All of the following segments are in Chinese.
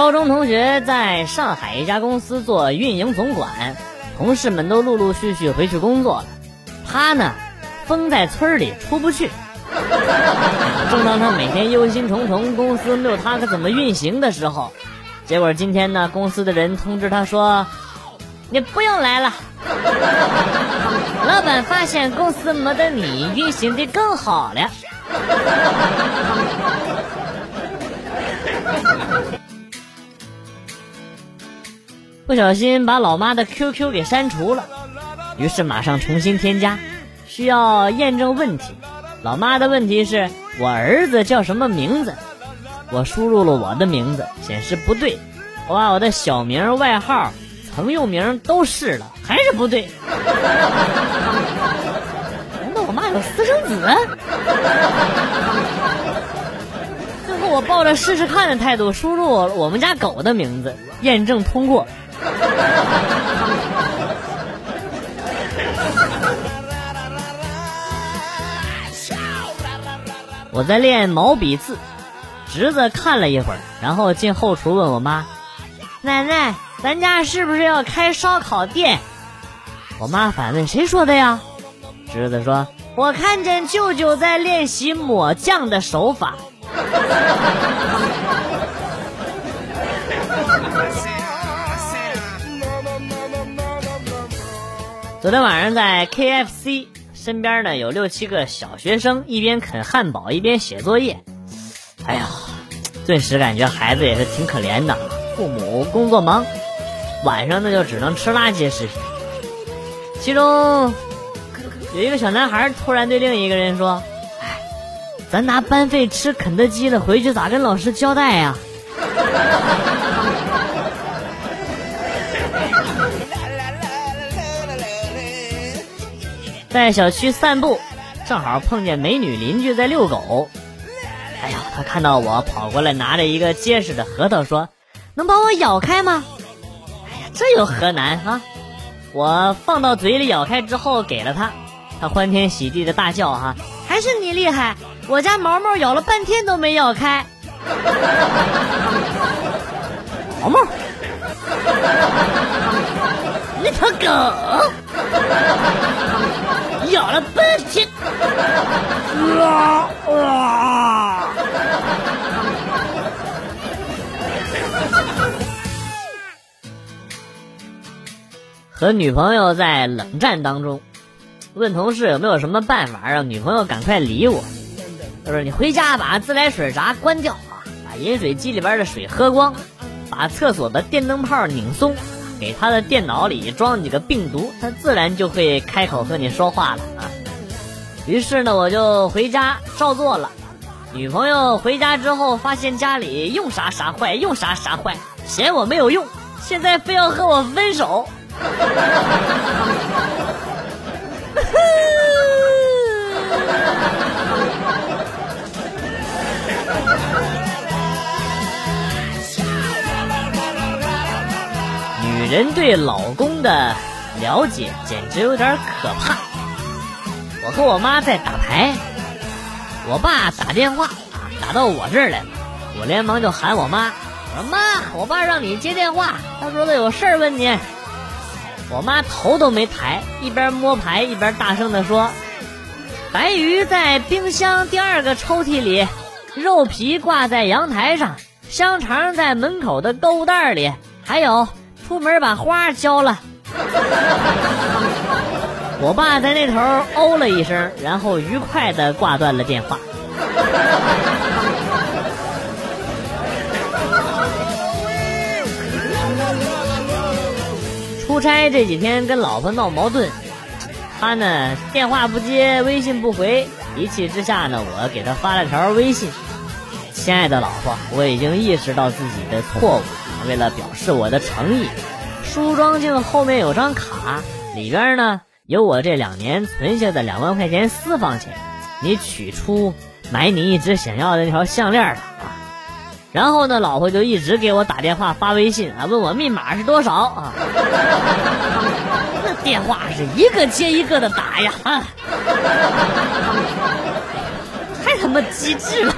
高中同学在上海一家公司做运营总管，同事们都陆陆续续回去工作了，他呢，封在村里出不去。正当他每天忧心忡忡，公司没有他可怎么运行的时候，结果今天呢，公司的人通知他说：“你不用来了，老板发现公司没得你，运行的更好了。”不小心把老妈的 QQ 给删除了，于是马上重新添加，需要验证问题。老妈的问题是我儿子叫什么名字？我输入了我的名字，显示不对。我把我的小名、外号、曾用名都试了，还是不对。难道我妈有私生子？最后我抱着试试看的态度输入我们家狗的名字，验证通过。我在练毛笔字，侄子看了一会儿，然后进后厨问我妈：“奶奶，咱家是不是要开烧烤店？”我妈反问：“谁说的呀？”侄子说：“我看见舅舅在练习抹酱的手法。”昨天晚上在 KFC，身边呢有六七个小学生，一边啃汉堡一边写作业。哎呀，顿时感觉孩子也是挺可怜的，父母工作忙，晚上呢就只能吃垃圾食品。其中有一个小男孩突然对另一个人说：“哎，咱拿班费吃肯德基了，回去咋跟老师交代呀？”在小区散步，正好碰见美女邻居在遛狗。哎呀，她看到我跑过来，拿着一个结实的核桃，说：“能帮我咬开吗？”哎呀，这有何难啊！我放到嘴里咬开之后给了她，她欢天喜地的大叫：“哈，还是你厉害！我家毛毛咬了半天都没咬开。”毛毛，你条狗！咬了半天，啊啊！和女朋友在冷战当中，问同事有没有什么办法让女朋友赶快理我。他说：“你回家把自来水闸关掉啊，把饮水机里边的水喝光，把厕所的电灯泡拧松。”给他的电脑里装几个病毒，他自然就会开口和你说话了啊。于是呢，我就回家照做了。女朋友回家之后，发现家里用啥啥坏，用啥啥坏，嫌我没有用，现在非要和我分手。人对老公的了解简直有点可怕。我和我妈在打牌，我爸打电话打到我这儿来了，我连忙就喊我妈，我说妈，我爸让你接电话，他说他有事儿问你。我妈头都没抬，一边摸牌一边大声的说：“白鱼在冰箱第二个抽屉里，肉皮挂在阳台上，香肠在门口的购物袋里，还有。”出门把花浇了，我爸在那头哦了一声，然后愉快的挂断了电话。出差这几天跟老婆闹矛盾，他呢电话不接，微信不回，一气之下呢，我给他发了条微信：“亲爱的老婆，我已经意识到自己的错误。”为了表示我的诚意，梳妆镜后面有张卡，里边呢有我这两年存下的两万块钱私房钱，你取出买你一直想要的那条项链吧啊！然后呢，老婆就一直给我打电话发微信啊，问我密码是多少啊？那 电话是一个接一个的打呀啊！太他妈机智了！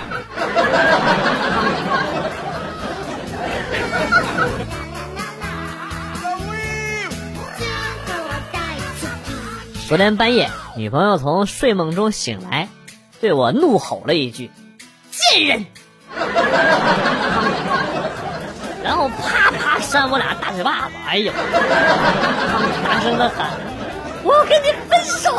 昨天半夜，女朋友从睡梦中醒来，对我怒吼了一句：“贱人！” 然后啪啪扇我俩大嘴巴子，哎呦，大声的喊：“我要跟你分手！”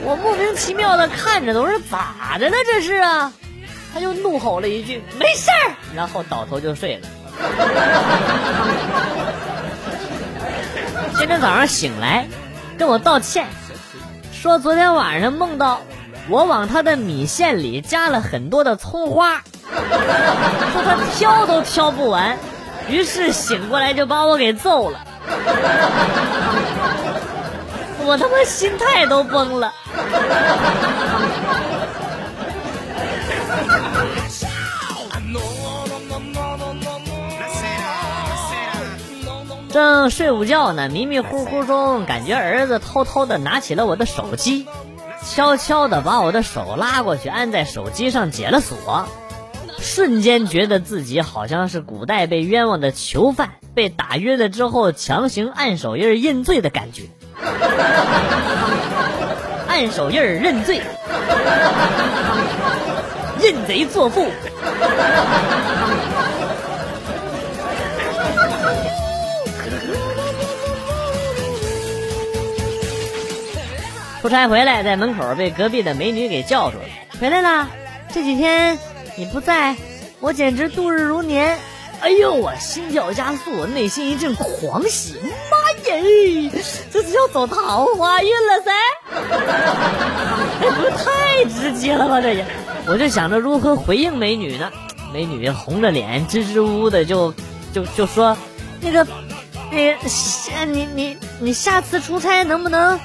我莫名其妙的看着，都是咋的了？这是啊！他就怒吼了一句：“没事儿。”然后倒头就睡了。今天早上醒来，跟我道歉，说昨天晚上梦到我往他的米线里加了很多的葱花，说他挑都挑不完，于是醒过来就把我给揍了。我他妈心态都崩了。正睡午觉呢，迷迷糊糊中感觉儿子偷偷的拿起了我的手机，悄悄的把我的手拉过去，按在手机上解了锁，瞬间觉得自己好像是古代被冤枉的囚犯，被打晕了之后强行按手印认罪的感觉。按手印认罪，认贼作父。出差回来，在门口被隔壁的美女给叫住了。回来啦！这几天你不在，我简直度日如年。哎呦，我心跳加速，内心一阵狂喜。妈耶，这是要走桃花运了噻！这 不太直接了吧？这也，我就想着如何回应美女呢。美女红着脸，支支吾吾的就就就说：“那个，那个，下你你你下次出差能不能？”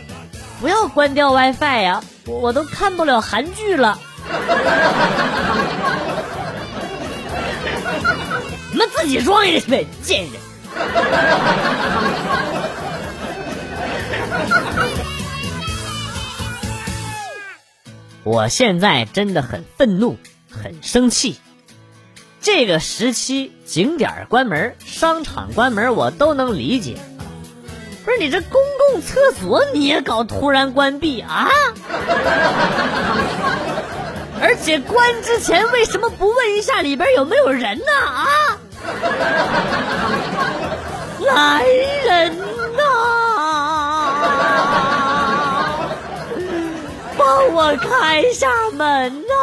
不要关掉 WiFi 呀！我我都看不了韩剧了。你们自己装去呗，贱人！我现在真的很愤怒，很生气。这个时期，景点关门，商场关门，我都能理解。不是你这公共厕所你也搞突然关闭啊？而且关之前为什么不问一下里边有没有人呢？啊？来人呐！帮我开一下门呐！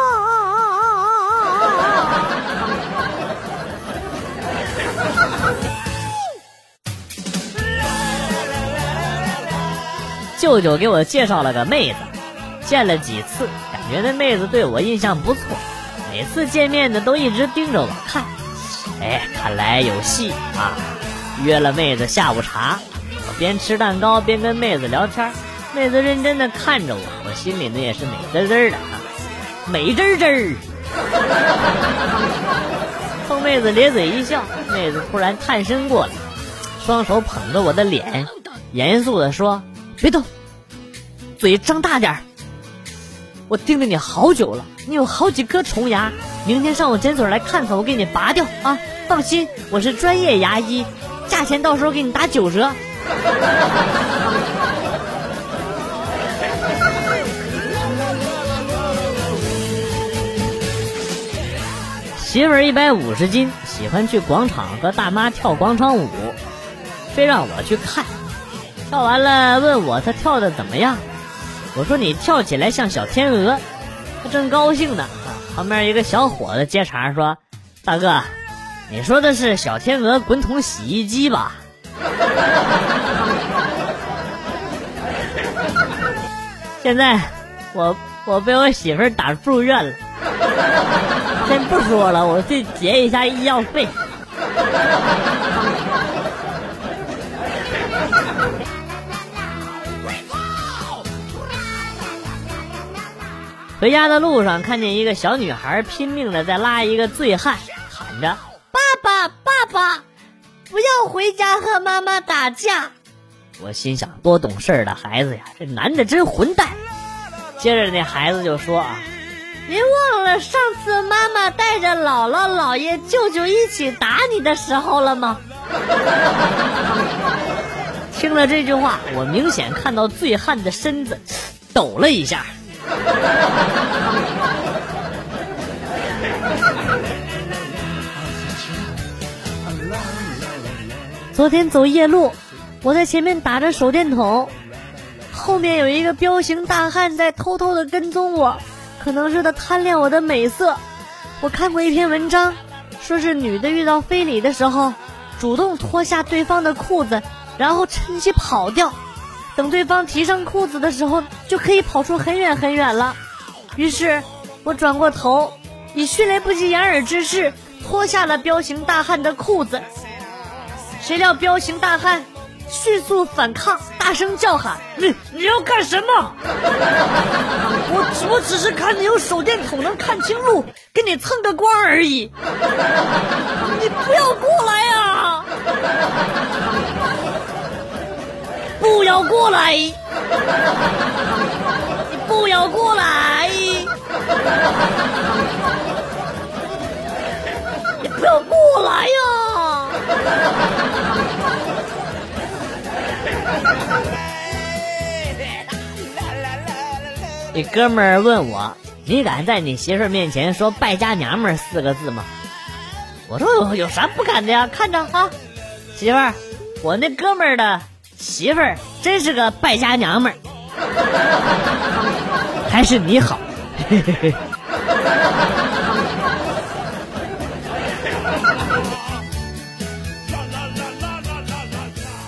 舅舅给我介绍了个妹子，见了几次，感觉那妹子对我印象不错，每次见面呢都一直盯着我看，哎，看来有戏啊！约了妹子下午茶，我边吃蛋糕边跟妹子聊天，妹子认真的看着我，我心里呢也是美滋滋的啊，美滋滋。冲妹子咧嘴一笑，妹子突然探身过来，双手捧着我的脸，严肃的说：“别动。”嘴张大点儿，我盯着你好久了，你有好几颗虫牙，明天上我诊所来看看，我给你拔掉啊！放心，我是专业牙医，价钱到时候给你打九折。媳妇儿一百五十斤，喜欢去广场和大妈跳广场舞，非让我去看，跳完了问我她跳的怎么样。我说你跳起来像小天鹅，他正高兴呢。旁边一个小伙子接茬说：“大哥，你说的是小天鹅滚筒洗衣机吧？” 现在我我被我媳妇打住院了，先不说了，我去结一下医药费。回家的路上，看见一个小女孩拼命的在拉一个醉汉，喊着：“爸爸，爸爸，不要回家和妈妈打架。”我心想：多懂事的孩子呀，这男的真混蛋。接着那孩子就说：“啊，别忘了上次妈妈带着姥姥、姥爷、舅舅一起打你的时候了吗？听了这句话，我明显看到醉汉的身子抖了一下。昨天走夜路，我在前面打着手电筒，后面有一个彪形大汉在偷偷的跟踪我，可能是他贪恋我的美色。我看过一篇文章，说是女的遇到非礼的时候，主动脱下对方的裤子，然后趁机跑掉，等对方提上裤子的时候，就可以跑出很远很远了。于是，我转过头，以迅雷不及掩耳之势脱下了彪形大汉的裤子。谁料彪形大汉迅速反抗，大声叫喊：“你你要干什么？我我只是看你有手电筒能看清路，给你蹭个光而已。你不要过来呀！要过来！你不要过来！你不要过来呀！”你哥们儿问我：“你敢在你媳妇儿面前说‘败家娘们’四个字吗？”我说：“有有啥不敢的呀？看着啊，媳妇儿，我那哥们儿的媳妇儿真是个败家娘们儿，还是你好。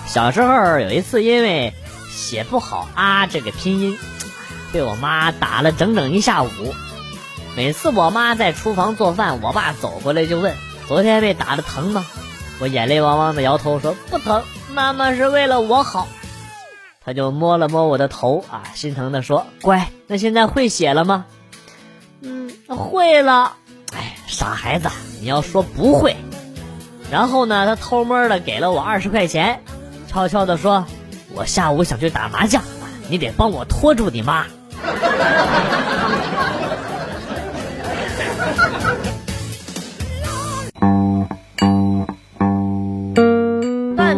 小时候有一次，因为写不好“啊”这个拼音。被我妈打了整整一下午。每次我妈在厨房做饭，我爸走过来就问：“昨天被打的疼吗？”我眼泪汪汪的摇头说：“不疼，妈妈是为了我好。”他就摸了摸我的头啊，心疼的说：“乖，那现在会写了吗？”“嗯，会了。”“哎，傻孩子，你要说不会。”然后呢，他偷摸的给了我二十块钱，悄悄的说：“我下午想去打麻将，你得帮我拖住你妈。”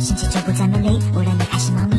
心情就不再美丽无论你开心忙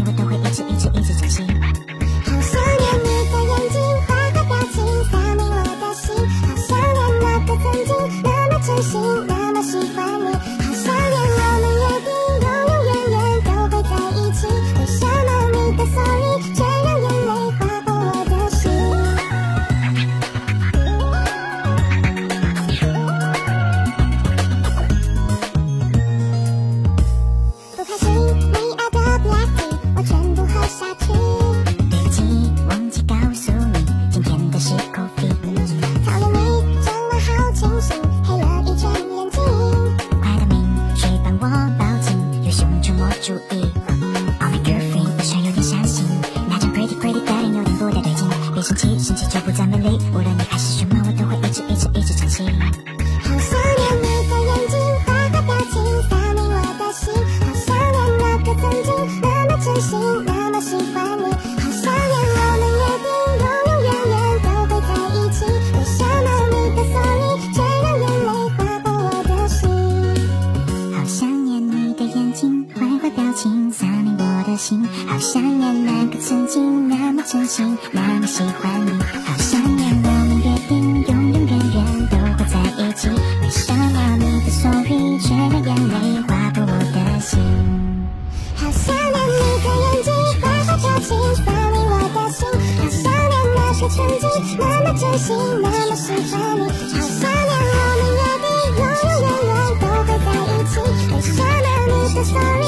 曾经，那么真心，那么喜欢你，好想念我们约定，永永远远都会在一起。为什么你的